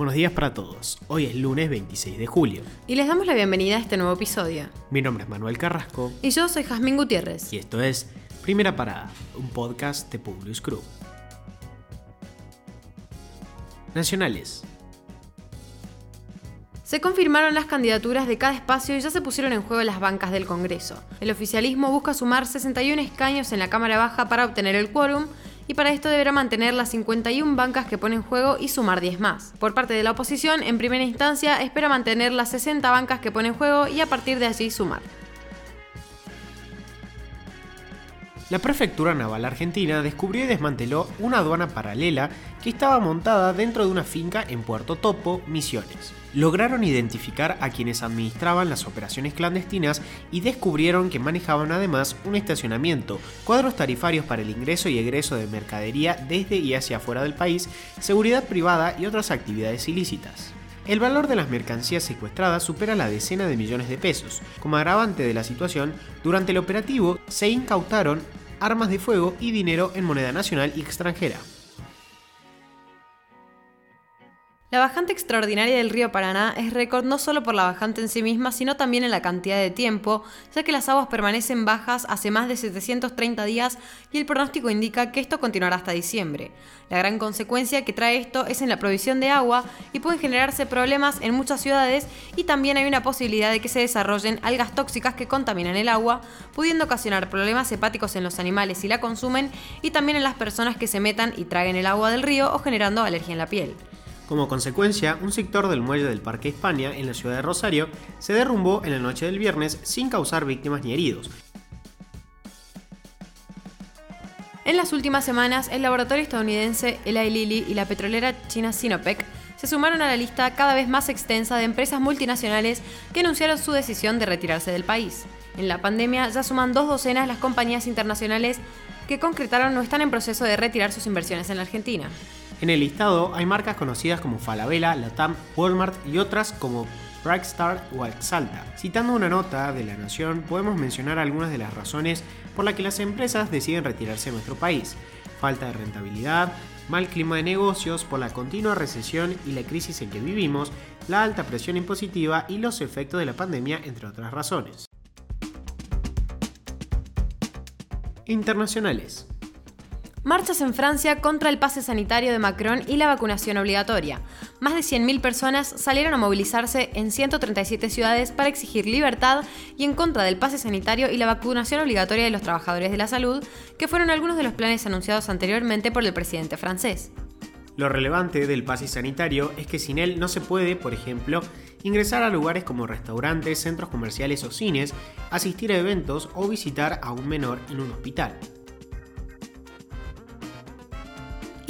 Buenos días para todos. Hoy es lunes 26 de julio. Y les damos la bienvenida a este nuevo episodio. Mi nombre es Manuel Carrasco. Y yo soy Jazmín Gutiérrez. Y esto es Primera Parada, un podcast de Publius Crew. Nacionales. Se confirmaron las candidaturas de cada espacio y ya se pusieron en juego las bancas del Congreso. El oficialismo busca sumar 61 escaños en la Cámara Baja para obtener el quórum y para esto deberá mantener las 51 bancas que pone en juego y sumar 10 más. Por parte de la oposición, en primera instancia, espera mantener las 60 bancas que pone en juego y a partir de allí sumar. La Prefectura Naval Argentina descubrió y desmanteló una aduana paralela que estaba montada dentro de una finca en Puerto Topo, Misiones. Lograron identificar a quienes administraban las operaciones clandestinas y descubrieron que manejaban además un estacionamiento, cuadros tarifarios para el ingreso y egreso de mercadería desde y hacia afuera del país, seguridad privada y otras actividades ilícitas. El valor de las mercancías secuestradas supera la decena de millones de pesos. Como agravante de la situación, durante el operativo se incautaron armas de fuego y dinero en moneda nacional y extranjera. La bajante extraordinaria del río Paraná es récord no solo por la bajante en sí misma, sino también en la cantidad de tiempo, ya que las aguas permanecen bajas hace más de 730 días y el pronóstico indica que esto continuará hasta diciembre. La gran consecuencia que trae esto es en la provisión de agua y pueden generarse problemas en muchas ciudades y también hay una posibilidad de que se desarrollen algas tóxicas que contaminan el agua, pudiendo ocasionar problemas hepáticos en los animales si la consumen y también en las personas que se metan y traguen el agua del río o generando alergia en la piel. Como consecuencia, un sector del muelle del Parque España, en la ciudad de Rosario, se derrumbó en la noche del viernes sin causar víctimas ni heridos. En las últimas semanas, el laboratorio estadounidense Eli Lilly y la petrolera china Sinopec se sumaron a la lista cada vez más extensa de empresas multinacionales que anunciaron su decisión de retirarse del país. En la pandemia ya suman dos docenas las compañías internacionales que concretaron o están en proceso de retirar sus inversiones en la Argentina. En el listado hay marcas conocidas como Falabella, Latam, Walmart y otras como Brightstar o Exalta. Citando una nota de La Nación, podemos mencionar algunas de las razones por las que las empresas deciden retirarse de nuestro país. Falta de rentabilidad, mal clima de negocios por la continua recesión y la crisis en que vivimos, la alta presión impositiva y los efectos de la pandemia, entre otras razones. Internacionales. Marchas en Francia contra el pase sanitario de Macron y la vacunación obligatoria. Más de 100.000 personas salieron a movilizarse en 137 ciudades para exigir libertad y en contra del pase sanitario y la vacunación obligatoria de los trabajadores de la salud, que fueron algunos de los planes anunciados anteriormente por el presidente francés. Lo relevante del pase sanitario es que sin él no se puede, por ejemplo, ingresar a lugares como restaurantes, centros comerciales o cines, asistir a eventos o visitar a un menor en un hospital.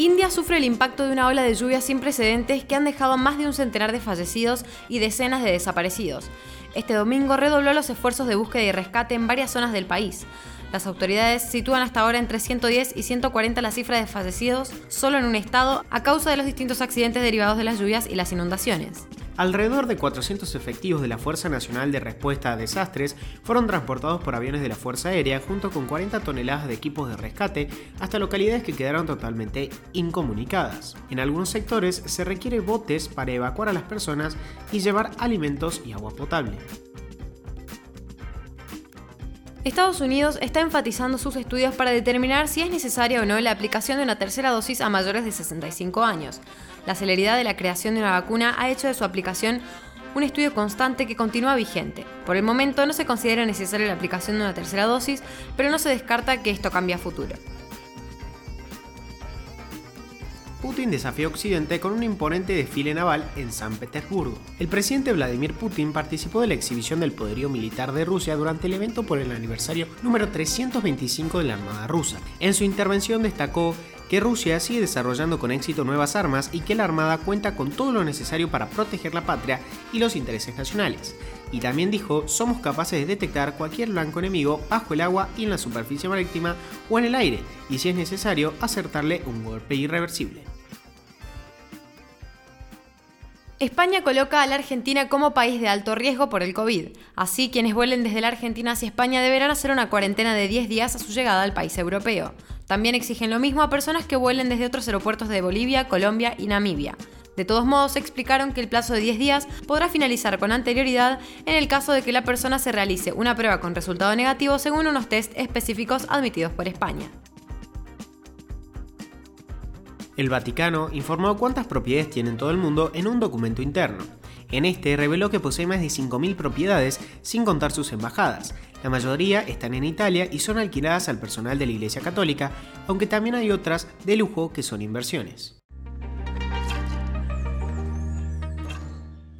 India sufre el impacto de una ola de lluvias sin precedentes que han dejado más de un centenar de fallecidos y decenas de desaparecidos. Este domingo redobló los esfuerzos de búsqueda y rescate en varias zonas del país. Las autoridades sitúan hasta ahora entre 110 y 140 la cifra de fallecidos solo en un estado a causa de los distintos accidentes derivados de las lluvias y las inundaciones. Alrededor de 400 efectivos de la Fuerza Nacional de Respuesta a Desastres fueron transportados por aviones de la Fuerza Aérea junto con 40 toneladas de equipos de rescate hasta localidades que quedaron totalmente incomunicadas. En algunos sectores se requiere botes para evacuar a las personas y llevar alimentos y agua potable. Estados Unidos está enfatizando sus estudios para determinar si es necesaria o no la aplicación de una tercera dosis a mayores de 65 años. La celeridad de la creación de una vacuna ha hecho de su aplicación un estudio constante que continúa vigente. Por el momento no se considera necesaria la aplicación de una tercera dosis, pero no se descarta que esto cambie a futuro. Putin desafió a Occidente con un imponente desfile naval en San Petersburgo. El presidente Vladimir Putin participó de la exhibición del poderío militar de Rusia durante el evento por el aniversario número 325 de la Armada rusa. En su intervención destacó que Rusia sigue desarrollando con éxito nuevas armas y que la Armada cuenta con todo lo necesario para proteger la patria y los intereses nacionales. Y también dijo, somos capaces de detectar cualquier blanco enemigo bajo el agua y en la superficie marítima o en el aire, y si es necesario, acertarle un golpe irreversible. España coloca a la Argentina como país de alto riesgo por el COVID. Así, quienes vuelen desde la Argentina hacia España deberán hacer una cuarentena de 10 días a su llegada al país europeo. También exigen lo mismo a personas que vuelen desde otros aeropuertos de Bolivia, Colombia y Namibia. De todos modos, explicaron que el plazo de 10 días podrá finalizar con anterioridad en el caso de que la persona se realice una prueba con resultado negativo según unos test específicos admitidos por España. El Vaticano informó cuántas propiedades tiene en todo el mundo en un documento interno. En este reveló que posee más de 5.000 propiedades sin contar sus embajadas. La mayoría están en Italia y son alquiladas al personal de la Iglesia Católica, aunque también hay otras de lujo que son inversiones.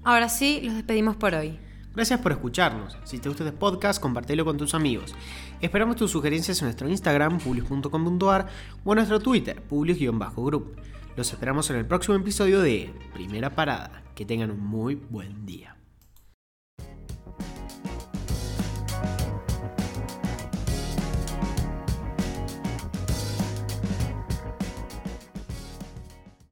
Ahora sí, los despedimos por hoy. Gracias por escucharnos. Si te gusta este podcast, compártelo con tus amigos. Esperamos tus sugerencias en nuestro Instagram, publius.com.ar o en nuestro Twitter, publius-group. Los esperamos en el próximo episodio de Primera Parada. Que tengan un muy buen día.